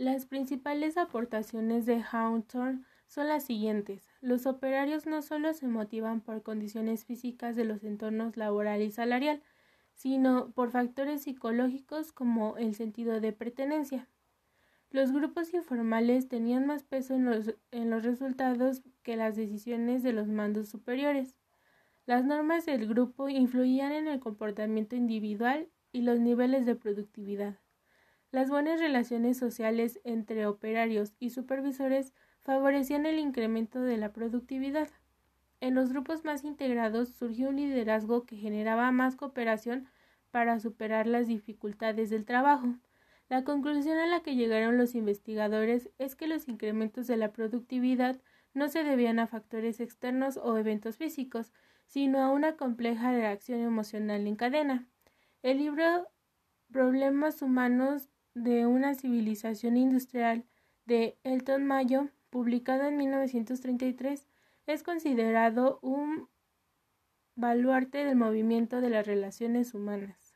Las principales aportaciones de Hawthorne son las siguientes. Los operarios no solo se motivan por condiciones físicas de los entornos laboral y salarial, sino por factores psicológicos como el sentido de pertenencia. Los grupos informales tenían más peso en los, en los resultados que las decisiones de los mandos superiores. Las normas del grupo influían en el comportamiento individual y los niveles de productividad. Las buenas relaciones sociales entre operarios y supervisores favorecían el incremento de la productividad. En los grupos más integrados surgió un liderazgo que generaba más cooperación para superar las dificultades del trabajo. La conclusión a la que llegaron los investigadores es que los incrementos de la productividad no se debían a factores externos o eventos físicos, sino a una compleja reacción emocional en cadena. El libro Problemas humanos de una civilización industrial de Elton Mayo, publicado en 1933, es considerado un baluarte del movimiento de las relaciones humanas.